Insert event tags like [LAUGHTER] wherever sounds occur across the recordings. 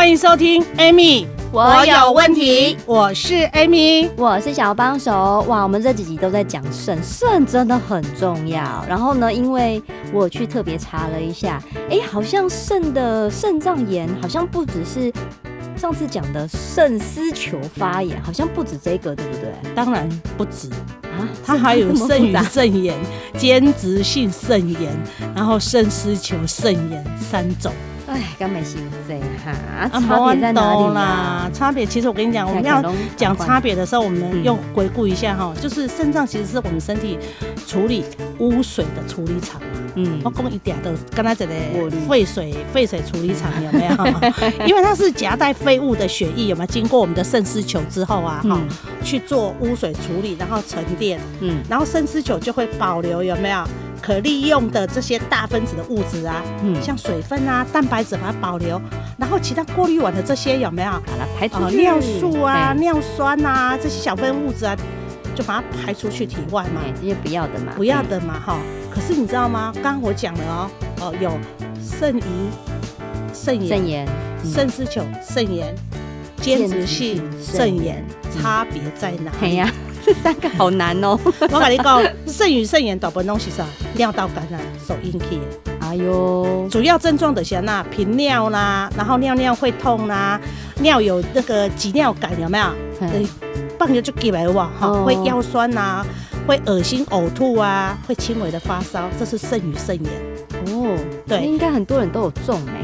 欢迎收听 Amy，我有问题。我是 Amy，我是小帮手。哇，我们这几集都在讲肾，肾真的很重要。然后呢，因为我去特别查了一下，哎，好像肾的肾脏炎好像不只是上次讲的肾丝球发炎，好像不止这个，对不对？当然不止啊，它还有肾盂肾炎、间质性肾炎，然后肾丝球肾炎三种。哎，刚没心肺哈，差别在哪里啦？差别其实我跟你讲，我们要讲差别的时候，我们又回顾一下哈，就是肾脏其实是我们身体处理污水的处理厂。嗯，我讲一点的，刚才讲的废水废水处理厂有没有？[LAUGHS] 因为它是夹带废物的血液，有没有经过我们的肾丝球之后啊，哈，去做污水处理，然后沉淀，嗯，然后肾丝球就会保留有没有？可利用的这些大分子的物质啊，嗯，像水分啊、蛋白质把它保留，然后其他过滤完的这些有没有？把它排出去。尿素啊、尿酸啊这些小分物质啊，就把它排出去体外嘛。这些不要的嘛。不要的嘛，哈。可是你知道吗？刚刚我讲了哦，哦，有肾盂肾炎、肾炎、肾丝球肾炎、间质性肾炎，差别在哪里？这三个好难哦！[LAUGHS] 我跟你讲，肾盂肾炎大部分东西是尿道感染所引起的。哎呦，主要症状就是那频尿啦，然后尿尿会痛啦，尿有那个急尿感有没有？嗯，放尿就给来哇哈，会腰酸呐，会恶心呕吐啊，会轻微的发烧，这是肾盂肾炎。哦，对，应该很多人都有中哎。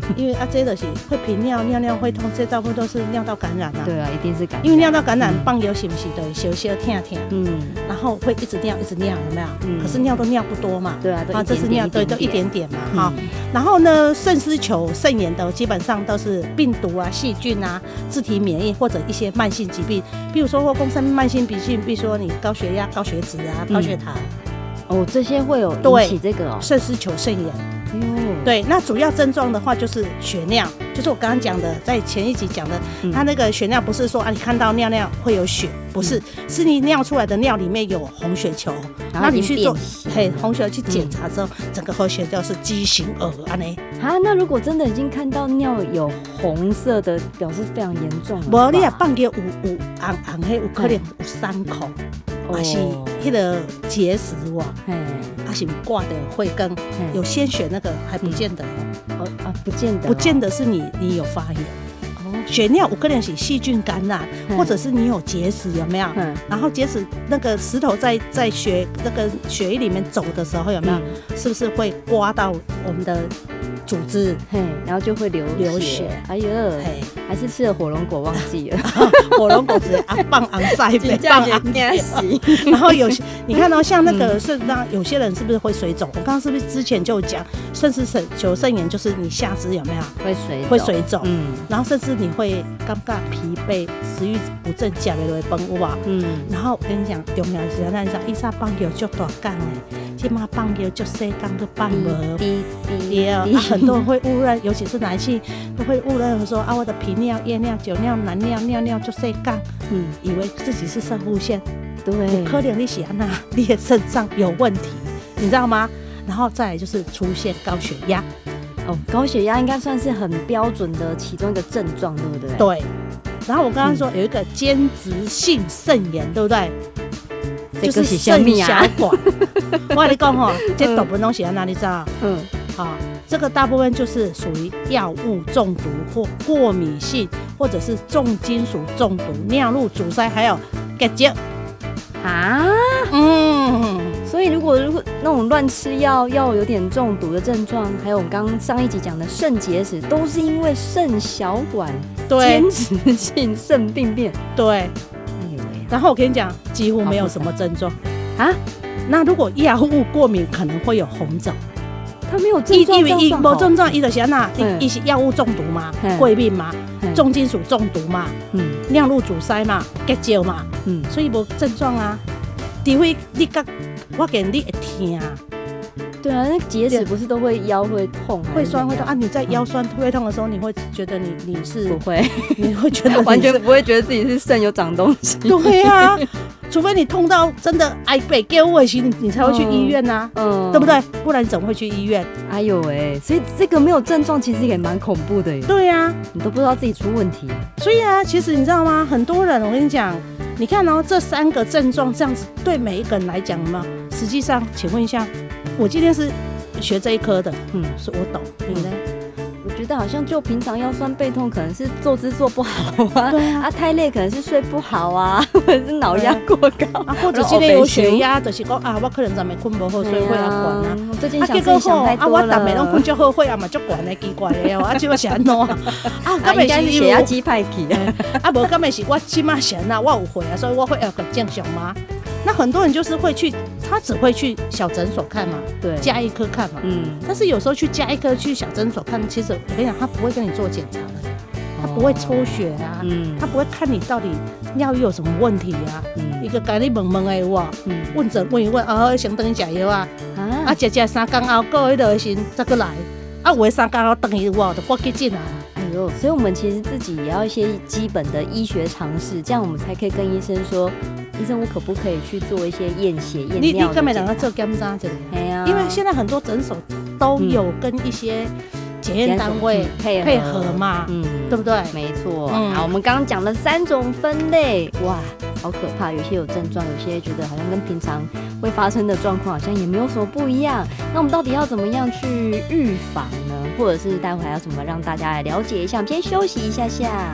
[LAUGHS] 因为啊，这的是会频尿，尿尿会痛，这大部分都是尿道感染啊。对啊，一定是感染。因为尿道感染，放尿是不是都会小小痛痛？嗯。然后会一直尿，一直尿，有没有？嗯。可是尿都尿不多嘛。对啊。啊，这是尿，对，都一点点嘛，哈。然后呢，肾丝球肾炎的基本上都是病毒啊、细菌啊、自体免疫或者一些慢性疾病，比如说或共生慢性疾病，比如说你高血压、高血脂啊、高血糖。哦，这些会有引起这个哦，肾丝球肾炎。对，那主要症状的话就是血尿，就是我刚刚讲的，在前一集讲的，它那个血尿不是说啊，你看到尿尿会有血，不是，是你尿出来的尿里面有红血球，那你去做嘿红血球去检查之后，整个红血球是畸形儿啊呢。啊，那如果真的已经看到尿有红色的，表示非常严重。无你也放个有有红红黑，有可能有伤口。还是那个结石哇，还是挂的会跟有鲜血那个还不见得。哦，啊不见得，不见得是你你有发炎。血尿，我个人是细菌感染，或者是你有结石，有没有？然后结石那个石头在在血那个血液里面走的时候，有没有？是不是会刮到我们的组织？嘿，然后就会流流血。哎呦，嘿，还是吃了火龙果忘记了。[LAUGHS] 火龙果子啊，棒昂塞，棒昂洗。[LAUGHS] 然后有些 [LAUGHS] 你看到像那个肾脏，有些人是不是会水肿？我刚刚是不是之前就讲，肾丝球肾炎就是你下肢有没有会水会水肿？嗯，然后甚至你。会尴尬、疲惫、食欲不振、食不落饭，有无？嗯。然后我跟你讲，重要是咱说，伊说放尿足大缸的，起码放尿就细缸都放无。对啊，很多人会误认，尤其是男性都会误认说啊，我的皮尿、夜尿、酒尿、男尿、尿尿就细缸，嗯，以为自己是肾上腺。对。可能你是安那，你的肾脏有问题，你知道吗？然后再来就是出现高血压。哦，高血压应该算是很标准的其中一个症状，对不对？对。然后我刚刚说有一个间质性肾炎，对不对？就是肾小管。[LAUGHS] [LAUGHS] 我跟你讲哈，这大部分东西在哪里找？嗯，好，这个大部分就是属于药物中毒或过敏性，或者是重金属中毒、尿路阻塞，还有结节。啊？嗯。所以，如果如果那种乱吃药要有点中毒的症状，还有我们刚刚上一集讲的肾结石，都是因为肾小管间质性肾病变。对，哎呦，然后我跟你讲，几乎没有什么症状啊。那如果药物过敏，可能会有红肿。他没有症状，因为一无症状，伊的就是安那，伊伊是药物中毒嘛，过敏嘛，重金属中毒嘛，嗯，尿路阻塞嘛，结石嘛，嗯，所以无症状啊，除非你甲我见你会疼。对啊，那结石不是都会腰会痛，会酸会痛啊？你在腰酸会痛的时候，你会觉得你你是不会，你会觉得 [LAUGHS] 完全 [LAUGHS] 不会觉得自己是肾有长东西。对啊，[LAUGHS] 除非你痛到真的哎背给我洗，你你才会去医院呐，嗯，对不对？不然你怎么会去医院？哎呦喂，所以这个没有症状其实也蛮恐怖的耶。对呀，你都不知道自己出问题。所以啊，其实你知道吗？很多人我跟你讲，你看哦，这三个症状这样子对每一个人来讲嘛，实际上，请问一下。我今天是学这一科的，嗯，是我懂。你呢？我觉得好像就平常腰酸背痛，可能是坐姿坐不好啊，对啊，啊太累可能是睡不好啊，[LAUGHS] 或者是脑压过高啊，或者今天有血压，就是讲啊，我可能昨晚困不好，所以会啊管啊。最近想想太多了。啊，我昨晚拢困就好，会啊嘛就管的奇怪的哦，啊就要想安怎啊？啊，[LAUGHS] 应该是血压机派去啊，[LAUGHS] 啊无，根本是我起码想啊，我有会啊，所以我会要个正常吗？那很多人就是会去，他只会去小诊所看嘛，对，加一科看嘛，嗯。但是有时候去加一科去小诊所看，其实我跟你讲，他不会跟你做检查的，他不会抽血啊，嗯，他不会看你到底尿液有什么问题啊，嗯，一个跟你问问的哇，嗯，问诊问一问啊，想等你吃药啊，啊，吃吃三天后过一段时间再过来，啊，为三天后等一哇，就赶紧进来。所以，我们其实自己也要一些基本的医学常识，这样我们才可以跟医生说，医生，我可不可以去做一些验血、验尿？你你干嘛两个做检查这里？哎呀，因为现在很多诊所都有跟一些检验单位配配合嘛，嗯，对不对？没错。好，我们刚刚讲了三种分类，哇，好可怕！有些有症状，有些觉得好像跟平常会发生的状况好像也没有什么不一样。那我们到底要怎么样去预防呢？或者是待会还要怎么让大家来了解一下？我们先休息一下下。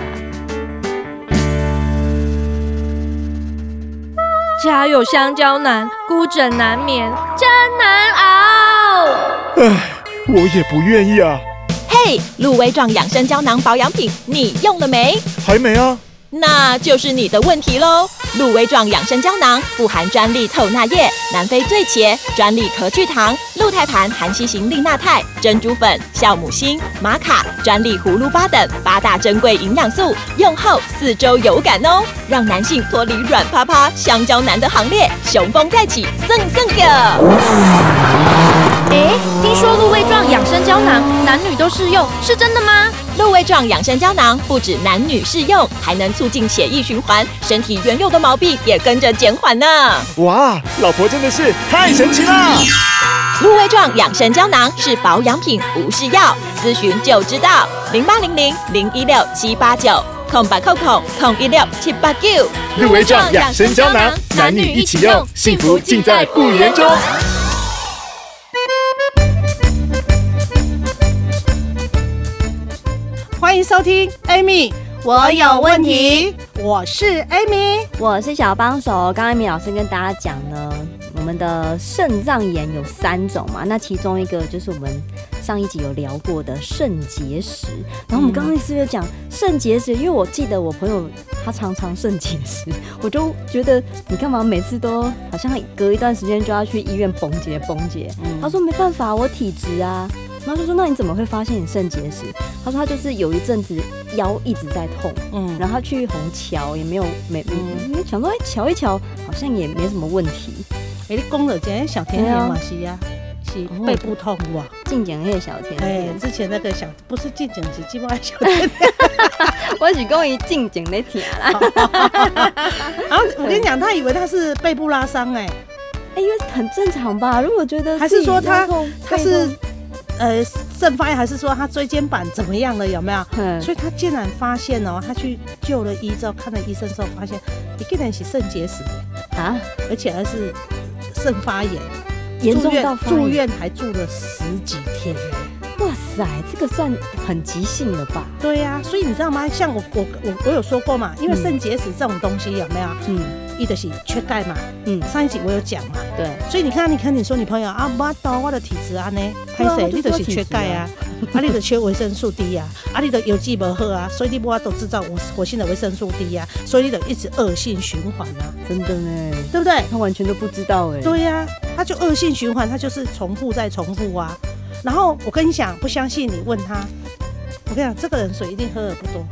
家有香蕉难，孤枕难眠，真难熬。唉，我也不愿意啊。嘿，鹿威壮养生胶囊保养品，你用了没？还没啊。那就是你的问题喽。鹿威壮养生胶囊富含专利透钠液、南非醉茄、专利壳聚糖、鹿胎盘含硒型利钠肽、珍珠粉、酵母锌、玛卡、专利葫芦巴等八大珍贵营养素，用后四周有感哦，让男性脱离软趴趴香蕉男的行列，雄风再起，蹭蹭的。哎，听说鹿威壮养生胶囊男女都适用，是真的吗？鹿胃状养生胶囊不止男女适用，还能促进血液循环，身体原有的毛病也跟着减缓呢。哇，老婆真的是太神奇了！鹿胃状养生胶囊是保养品，不是药，咨询就知道。零八零零零一六七八九空八空空空一六七八九。鹿胃状养生胶囊，男女一起用，幸福尽在不言中。欢迎收听，Amy，我有问题。我是 Amy，我是小帮手。刚刚 Amy 老师跟大家讲呢，我们的肾脏炎有三种嘛，那其中一个就是我们上一集有聊过的肾结石。然后我们刚刚是不是讲肾结石？因为我记得我朋友他常常肾结石，[LAUGHS] 我就觉得你干嘛每次都好像隔一段时间就要去医院崩结崩结。嗯、他说没办法，我体质啊。然后就说：“那你怎么会发现你肾结石？”他说：“他就是有一阵子腰一直在痛，嗯，然后他去红桥也没有没，嗯，因为想说哎，瞧一瞧，好像也没什么问题。哎，你讲了，今天小甜甜嘛是呀，是背部痛哇，静静那个小甜甜，哎，之前那个小不是静静是鸡巴小甜甜，[LAUGHS] [LAUGHS] 我只讲伊静静的甜啦。[LAUGHS] 然后我跟你讲，他以为他是背部拉伤，哎，哎，因为很正常吧？如果觉得还是说他他是。呃，肾发炎还是说他椎间板怎么样了？有没有？嗯，所以他竟然发现哦，他去救了医之后，看了医生之后，发现一个人是肾结石啊，而且还是肾发炎，严重到住院还住了十几天。哇塞，这个算很急性了吧？对呀、啊，所以你知道吗？像我我我我有说过嘛，因为肾结石这种东西有没有？嗯。一的是缺钙嘛，嗯，上一集我有讲嘛，对，所以你看，你看你说你朋友啊，我到我的体质啊呢，拍谁你的是缺钙啊，啊。你的缺维生素 D 啊，啊你的有机不喝啊，所以你不要都制造我活性的维生素 D 啊，所以你得一直恶性循环啊，真的呢，对不对？他完全都不知道哎，对呀，他就恶性循环，他就是重复再重复啊。然后我跟你讲，不相信你问他，我跟你讲，这个人水一定喝的不多。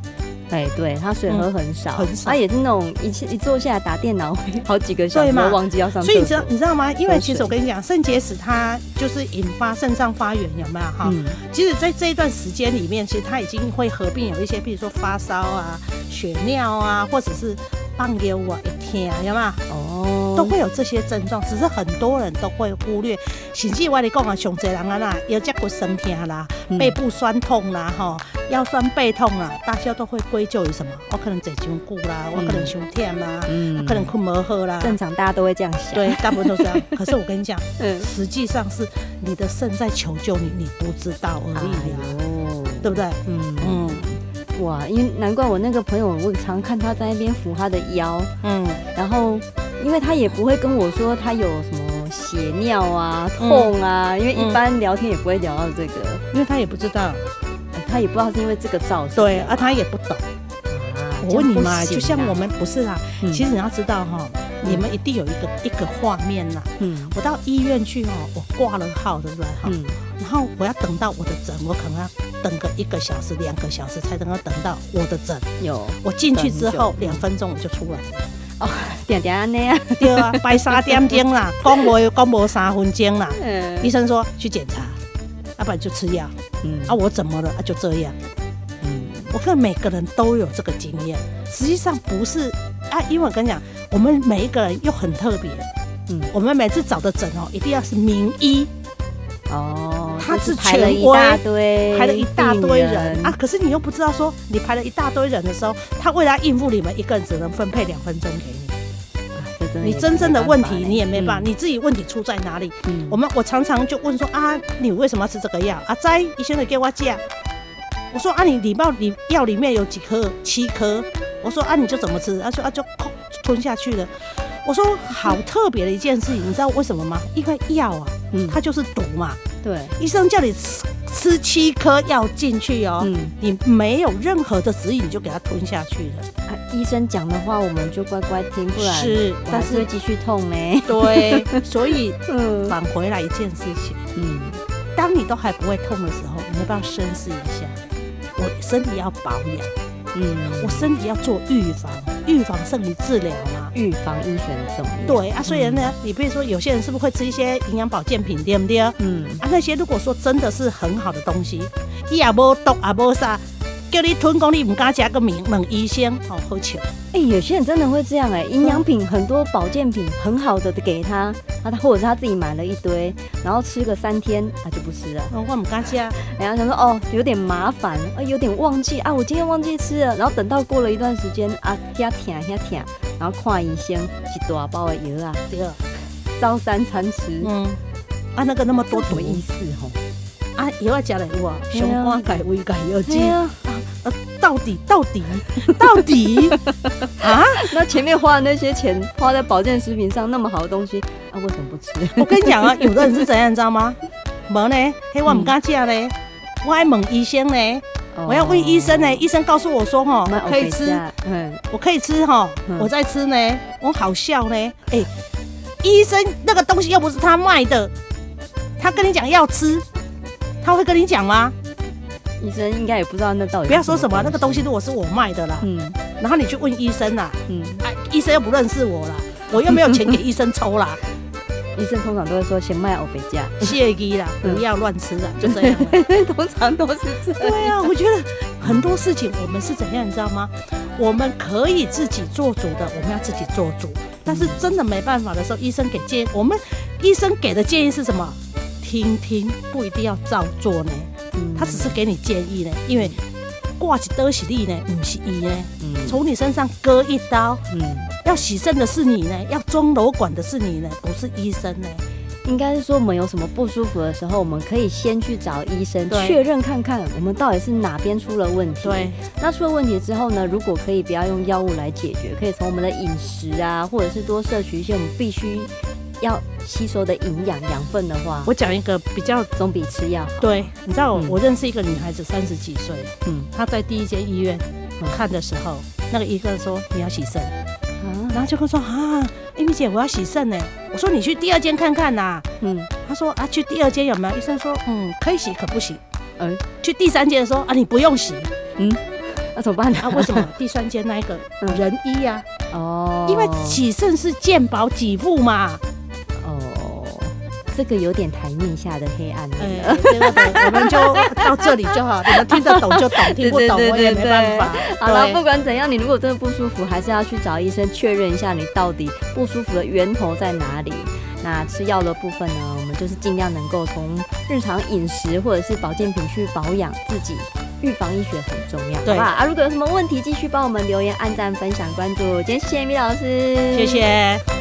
哎，对，他水喝很少，很少。他也是那种一一坐下来打电脑，[LAUGHS] 好几个小时都忘记要上厕所。所以你知道你知道吗？因为其实我跟你讲，肾结石它就是引发肾脏发炎，有没有哈？其实，在这一段时间里面，其实它已经会合并有一些，比如说发烧啊、血尿啊，或者是放尿啊、一天啊，有没有？哦，都会有这些症状，只是很多人都会忽略。甚至我跟你讲啊，上侪人啊啦，腰脊骨酸痛啦，背部酸痛啦，哈，腰酸背痛啊，大家都会归咎于什么？我可能坐伤久啦，我可能伤忝啦，嗯，我可能困不好啦。正常大家都会这样想，对，大部分都是这样。[LAUGHS] 可是我跟你讲，嗯，实际上是你的肾在求救你，你不知道而已哦，对不对？嗯。嗯，哇，因为难怪我那个朋友，我常看他在那边扶他的腰，嗯，然后因为他也不会跟我说他有什么。血尿啊，痛啊，因为一般聊天也不会聊到这个，因为他也不知道，他也不知道是因为这个造成。对，啊，他也不懂。我问你嘛，就像我们不是啦，其实你要知道哈，你们一定有一个一个画面呐。嗯。我到医院去哦，我挂了号，对不对？哈。然后我要等到我的诊，我可能要等个一个小时、两个小时才能够等到我的诊。有。我进去之后两分钟我就出来了。哦，点点安尼啊，对啊，[LAUGHS] 排三点钟啦，讲无讲无三分钟啦。嗯医生说去检查，要不然就吃药。嗯，啊，我怎么了？啊，就这样。嗯，我看每个人都有这个经验，实际上不是啊，因为我跟你讲，我们每一个人又很特别。嗯，我们每次找的诊哦，一定要是名医。哦，他是权威，排了一大堆人啊。可是你又不知道说，你排了一大堆人的时候，他为了应付你们一个人，只能分配两分钟给你。你真正的问题你也没办法，你自己问题出在哪里？我们我常常就问说啊，你为什么要吃这个药？啊，在医生的给我讲。我说啊，你礼貌里药里面有几颗？七颗。我说啊，你就怎么吃？他说啊，就吞下去了。我说好特别的一件事情，你知道为什么吗？因为药啊，嗯，它就是毒嘛。对，医生叫你吃吃七颗药进去哦，嗯，你没有任何的指引，你就给它吞下去了。啊，医生讲的话我们就乖乖听，不然是，但是会继续痛呢。对，[LAUGHS] 所以嗯，返回来一件事情，嗯，当你都还不会痛的时候，你要不要深思一下？我身体要保养，嗯，我身体要做预防，预防胜于治疗嘛。预防医学的重要。对啊，所以呢，你比如说有些人是不是会吃一些营养保健品，对不对？嗯啊，那些如果说真的是很好的东西，伊也无毒也无啥，叫你吞讲你唔敢加个名问医生好，好笑。哎、欸，有些人真的会这样哎、欸，营养品很多保健品很好的给他，啊他或者是他自己买了一堆，然后吃个三天他就不吃了。我唔敢加，然后想说哦有点麻烦，啊有点忘记啊，我今天忘记吃了，然后等到过了一段时间啊，遐疼遐疼。然后看医生，一大包的药啊，对，照三餐吃，嗯，啊，那个那么多毒，意思吼，啊，药要加来哇，雄花改胃改药剂。啊，呃，到底到底到底 [LAUGHS] 啊？那前面花的那些钱花在保健食品上，那么好的东西，啊，为什么不吃？我跟你讲啊，[LAUGHS] 有的人是怎样，你知道吗？没呢，嘿，我唔敢吃嘞，我爱问医生呢。我要问医生呢，医生告诉我说哈，可以吃，我可以吃哈，我在吃呢，我好笑呢，哎，医生那个东西又不是他卖的，他跟你讲要吃，他会跟你讲吗？医生应该也不知道那到底。不要说什么那个东西如果是我卖的啦，嗯，然后你去问医生啦，嗯，哎，医生又不认识我啦，我又没有钱给医生抽啦。[LAUGHS] 医生通常都会说先卖欧贝价，谢机啦，不要乱吃啦，就这样。[LAUGHS] 通常都是这样。对啊，我觉得很多事情我们是怎样，你知道吗？我们可以自己做主的，我们要自己做主。但是真的没办法的时候，医生给建议，我们医生给的建议是什么？听听，不一定要照做呢。他只是给你建议呢，因为挂起都是你呢，不是伊呢。从你身上割一刀，嗯。要洗肾的是你呢，要装瘘管的是你呢，不是医生呢。应该是说，我们有什么不舒服的时候，我们可以先去找医生确认看看，我们到底是哪边出了问题。对。那出了问题之后呢，如果可以不要用药物来解决，可以从我们的饮食啊，或者是多摄取一些我们必须要吸收的营养养分的话，我讲一个比较总比吃药好。对，你知道我，嗯、我认识一个女孩子，三十几岁，嗯，她在第一间医院看的时候，嗯、那个医生说你要洗肾。然后就会说啊，艾米姐，我要洗肾呢。我说你去第二间看看呐。嗯，她说啊，去第二间有没有？医生说，嗯，可以洗，可不洗。嗯，去第三间的时候啊，你不用洗。嗯，那怎么办呢？啊，为什么？第三间那一个人医呀。哦，因为洗肾是健保给付嘛。这个有点台面下的黑暗了。哎，对对对，我们就到这里就好，你们听得懂就懂，听不懂我也没办法。好了，不管怎样，你如果真的不舒服，还是要去找医生确认一下你到底不舒服的源头在哪里。那吃药的部分呢，我们就是尽量能够从日常饮食或者是保健品去保养自己，预防医学很重要，对吧？啊，如果有什么问题，继续帮我们留言、按赞、分享、关注。今天谢谢米老师，谢谢。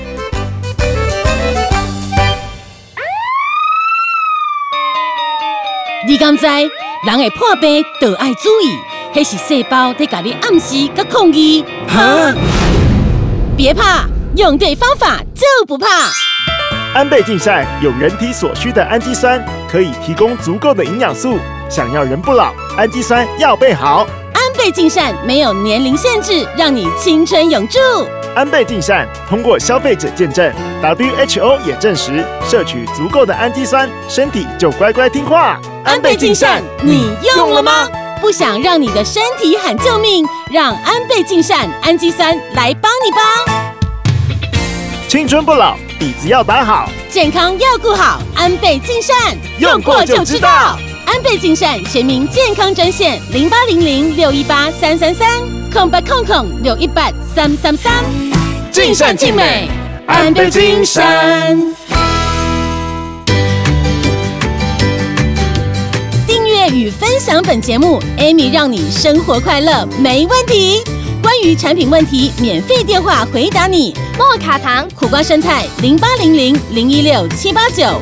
你敢知人会破病，都爱注意，那是细胞在给你暗示跟抗议。哈！别怕，用对方法就不怕。安倍晋善有人体所需的氨基酸，可以提供足够的营养素。想要人不老，氨基酸要备好。安倍晋善没有年龄限制，让你青春永驻。安倍晋善通过消费者见证，WHO 也证实，摄取足够的氨基酸，身体就乖乖听话。安倍晋善，你用了吗？不想让你的身体喊救命，让安倍晋善氨基酸来帮你吧。青春不老，底子要打好，健康要顾好。安倍晋善用过就知道。安倍晋善全民健康专线零八零零六一八三三三空八空空六一八三三三。尽善尽美，安倍晋善。订阅与分享本节目，Amy 让你生活快乐没问题。关于产品问题，免费电话回答你。莫卡糖、苦瓜生态零八零零零一六七八九。